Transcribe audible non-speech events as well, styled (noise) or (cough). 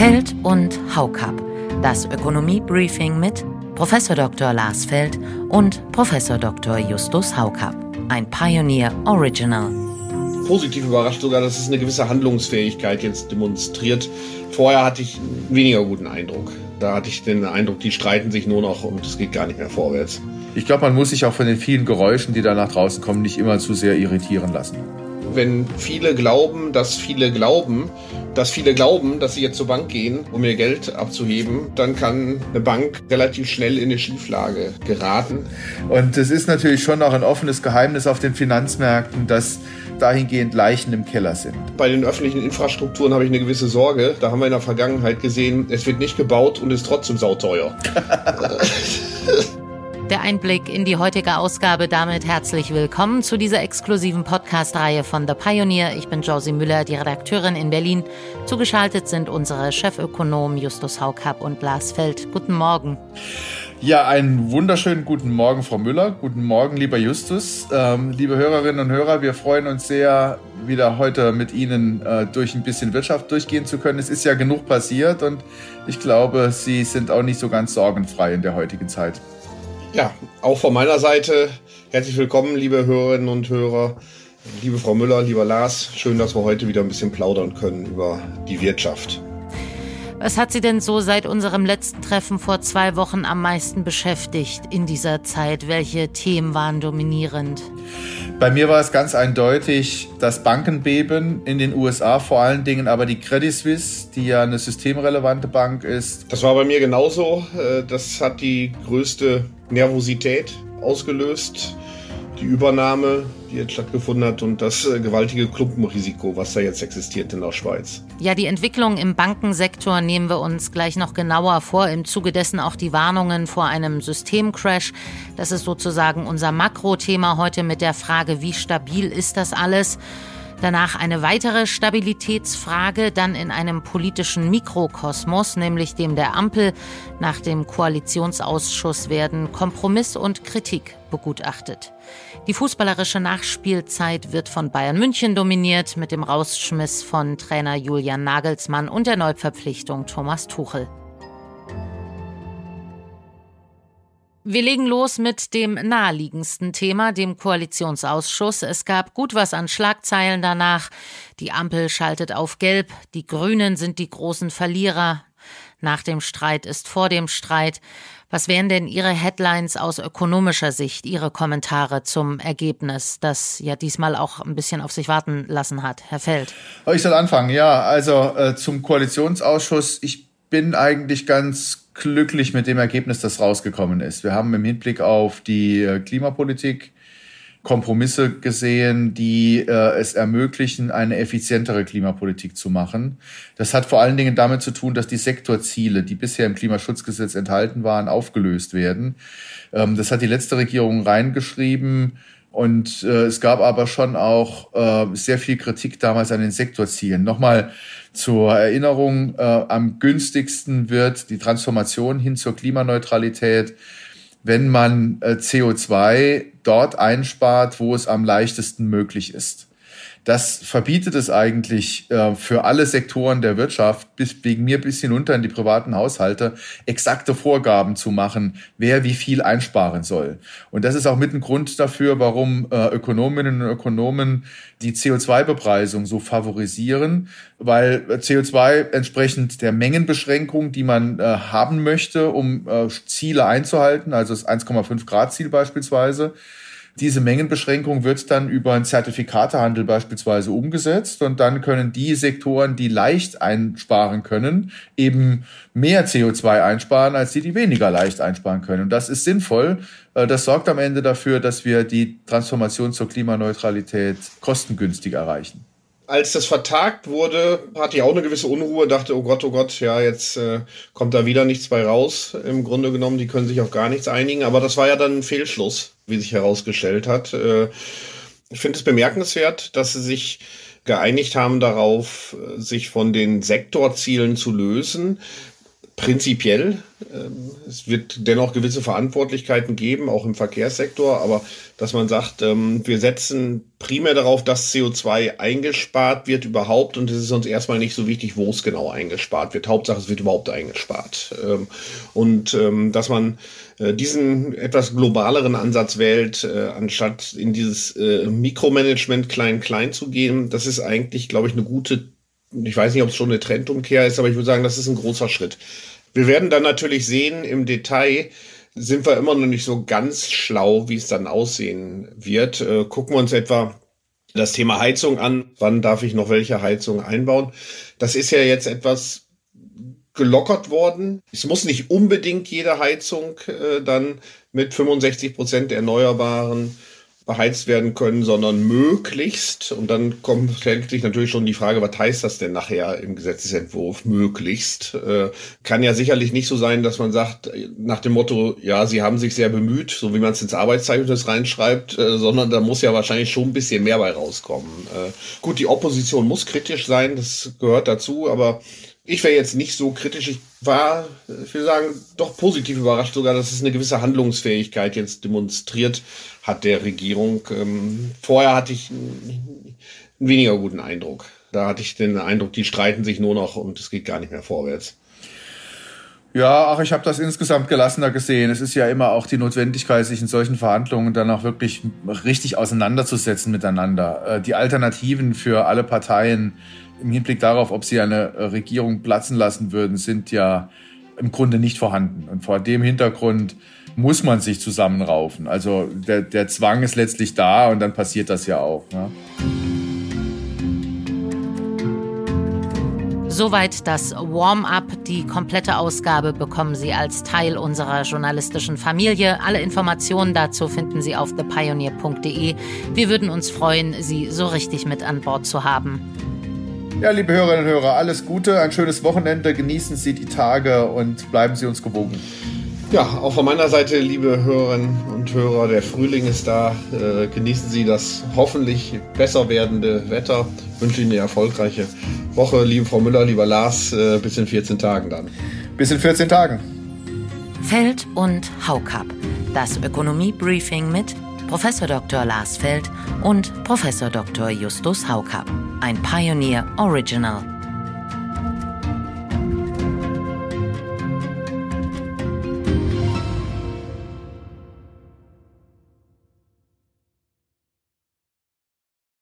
Feld und Haukap. Das Ökonomie-Briefing mit Prof. Dr. Lars Feld und Prof. Dr. Justus Haukap. Ein Pioneer Original. Positiv überrascht sogar, dass es eine gewisse Handlungsfähigkeit jetzt demonstriert. Vorher hatte ich einen weniger guten Eindruck. Da hatte ich den Eindruck, die streiten sich nur noch und es geht gar nicht mehr vorwärts. Ich glaube, man muss sich auch von den vielen Geräuschen, die da nach draußen kommen, nicht immer zu sehr irritieren lassen. Wenn viele glauben, dass viele glauben, dass viele glauben, dass sie jetzt zur Bank gehen, um ihr Geld abzuheben, dann kann eine Bank relativ schnell in eine Schieflage geraten. Und es ist natürlich schon auch ein offenes Geheimnis auf den Finanzmärkten, dass dahingehend Leichen im Keller sind. Bei den öffentlichen Infrastrukturen habe ich eine gewisse Sorge. Da haben wir in der Vergangenheit gesehen, es wird nicht gebaut und ist trotzdem sauteuer. (laughs) Der Einblick in die heutige Ausgabe. Damit herzlich willkommen zu dieser exklusiven Podcast-Reihe von The Pioneer. Ich bin Josie Müller, die Redakteurin in Berlin. Zugeschaltet sind unsere Chefökonomen Justus Haukapp und Lars Feld. Guten Morgen. Ja, einen wunderschönen guten Morgen, Frau Müller. Guten Morgen, lieber Justus. Ähm, liebe Hörerinnen und Hörer, wir freuen uns sehr, wieder heute mit Ihnen äh, durch ein bisschen Wirtschaft durchgehen zu können. Es ist ja genug passiert und ich glaube, Sie sind auch nicht so ganz sorgenfrei in der heutigen Zeit. Ja, auch von meiner Seite herzlich willkommen, liebe Hörerinnen und Hörer, liebe Frau Müller, lieber Lars. Schön, dass wir heute wieder ein bisschen plaudern können über die Wirtschaft. Was hat Sie denn so seit unserem letzten Treffen vor zwei Wochen am meisten beschäftigt in dieser Zeit? Welche Themen waren dominierend? Bei mir war es ganz eindeutig das Bankenbeben in den USA, vor allen Dingen aber die Credit Suisse, die ja eine systemrelevante Bank ist. Das war bei mir genauso. Äh, das hat die größte Nervosität ausgelöst die Übernahme, die jetzt stattgefunden hat und das äh, gewaltige Klumpenrisiko, was da jetzt existiert in der Schweiz. Ja, die Entwicklung im Bankensektor nehmen wir uns gleich noch genauer vor. Im Zuge dessen auch die Warnungen vor einem Systemcrash. Das ist sozusagen unser Makrothema heute mit der Frage, wie stabil ist das alles? Danach eine weitere Stabilitätsfrage, dann in einem politischen Mikrokosmos, nämlich dem der Ampel. Nach dem Koalitionsausschuss werden Kompromiss und Kritik begutachtet. Die fußballerische Nachspielzeit wird von Bayern München dominiert mit dem Rausschmiss von Trainer Julian Nagelsmann und der Neuverpflichtung Thomas Tuchel. Wir legen los mit dem naheliegendsten Thema, dem Koalitionsausschuss. Es gab gut was an Schlagzeilen danach. Die Ampel schaltet auf Gelb, die Grünen sind die großen Verlierer. Nach dem Streit ist vor dem Streit. Was wären denn Ihre Headlines aus ökonomischer Sicht, Ihre Kommentare zum Ergebnis, das ja diesmal auch ein bisschen auf sich warten lassen hat, Herr Feld? Ich soll anfangen, ja. Also äh, zum Koalitionsausschuss. Ich bin eigentlich ganz glücklich mit dem Ergebnis, das rausgekommen ist. Wir haben im Hinblick auf die äh, Klimapolitik Kompromisse gesehen, die äh, es ermöglichen, eine effizientere Klimapolitik zu machen. Das hat vor allen Dingen damit zu tun, dass die Sektorziele, die bisher im Klimaschutzgesetz enthalten waren, aufgelöst werden. Ähm, das hat die letzte Regierung reingeschrieben. Und äh, es gab aber schon auch äh, sehr viel Kritik damals an den Sektorzielen. Nochmal zur Erinnerung, äh, am günstigsten wird die Transformation hin zur Klimaneutralität, wenn man äh, CO2 dort einspart, wo es am leichtesten möglich ist. Das verbietet es eigentlich äh, für alle Sektoren der Wirtschaft, bis wegen mir bis hinunter in die privaten Haushalte, exakte Vorgaben zu machen, wer wie viel einsparen soll. Und das ist auch mit ein Grund dafür, warum äh, Ökonominnen und Ökonomen die CO2-Bepreisung so favorisieren, weil CO2 entsprechend der Mengenbeschränkung, die man äh, haben möchte, um äh, Ziele einzuhalten, also das 1,5 Grad Ziel beispielsweise, diese Mengenbeschränkung wird dann über einen Zertifikatehandel beispielsweise umgesetzt und dann können die Sektoren, die leicht einsparen können, eben mehr CO2 einsparen als die, die weniger leicht einsparen können. Und das ist sinnvoll. Äh, das sorgt am Ende dafür, dass wir die Transformation zur Klimaneutralität kostengünstig erreichen als das vertagt wurde, hatte ich auch eine gewisse Unruhe, dachte, oh Gott, oh Gott, ja, jetzt äh, kommt da wieder nichts bei raus. Im Grunde genommen, die können sich auf gar nichts einigen. Aber das war ja dann ein Fehlschluss, wie sich herausgestellt hat. Äh, ich finde es bemerkenswert, dass sie sich geeinigt haben darauf, sich von den Sektorzielen zu lösen. Prinzipiell. Ähm, es wird dennoch gewisse Verantwortlichkeiten geben, auch im Verkehrssektor, aber dass man sagt, ähm, wir setzen primär darauf, dass CO2 eingespart wird überhaupt und es ist uns erstmal nicht so wichtig, wo es genau eingespart wird. Hauptsache, es wird überhaupt eingespart. Ähm, und dass man äh, diesen etwas globaleren Ansatz wählt, äh, anstatt in dieses äh, Mikromanagement klein-klein zu gehen, das ist eigentlich, glaube ich, eine gute ich weiß nicht, ob es schon eine Trendumkehr ist, aber ich würde sagen, das ist ein großer Schritt. Wir werden dann natürlich sehen, im Detail sind wir immer noch nicht so ganz schlau, wie es dann aussehen wird. Äh, gucken wir uns etwa das Thema Heizung an. Wann darf ich noch welche Heizung einbauen? Das ist ja jetzt etwas gelockert worden. Es muss nicht unbedingt jede Heizung äh, dann mit 65 Prozent Erneuerbaren beheizt werden können, sondern möglichst. Und dann kommt stellt sich natürlich schon die Frage, was heißt das denn nachher im Gesetzesentwurf möglichst? Äh, kann ja sicherlich nicht so sein, dass man sagt, nach dem Motto, ja, sie haben sich sehr bemüht, so wie man es ins Arbeitszeugnis reinschreibt, äh, sondern da muss ja wahrscheinlich schon ein bisschen mehr bei rauskommen. Äh, gut, die Opposition muss kritisch sein, das gehört dazu, aber ich wäre jetzt nicht so kritisch. Ich war, ich will sagen, doch positiv überrascht sogar, dass es eine gewisse Handlungsfähigkeit jetzt demonstriert hat der Regierung. Ähm, vorher hatte ich einen weniger guten Eindruck. Da hatte ich den Eindruck, die streiten sich nur noch und es geht gar nicht mehr vorwärts. Ja, ach, ich habe das insgesamt gelassener gesehen. Es ist ja immer auch die Notwendigkeit, sich in solchen Verhandlungen dann auch wirklich richtig auseinanderzusetzen miteinander. Äh, die Alternativen für alle Parteien im Hinblick darauf, ob sie eine äh, Regierung platzen lassen würden, sind ja im Grunde nicht vorhanden. Und vor dem Hintergrund muss man sich zusammenraufen. Also der, der Zwang ist letztlich da und dann passiert das ja auch. Ne? Soweit das Warm-up. Die komplette Ausgabe bekommen Sie als Teil unserer journalistischen Familie. Alle Informationen dazu finden Sie auf thepioneer.de. Wir würden uns freuen, Sie so richtig mit an Bord zu haben. Ja, liebe Hörerinnen und Hörer, alles Gute, ein schönes Wochenende, genießen Sie die Tage und bleiben Sie uns gewogen. Ja, auch von meiner Seite, liebe Hörerinnen und Hörer, der Frühling ist da. Äh, genießen Sie das hoffentlich besser werdende Wetter. Ich wünsche Ihnen eine erfolgreiche Woche, liebe Frau Müller, lieber Lars, äh, bis in 14 Tagen dann. Bis in 14 Tagen. Feld und Haukap. Das Ökonomie-Briefing mit Professor Dr. Lars Feld und Professor Dr. Justus Haukapp. Ein Pioneer Original.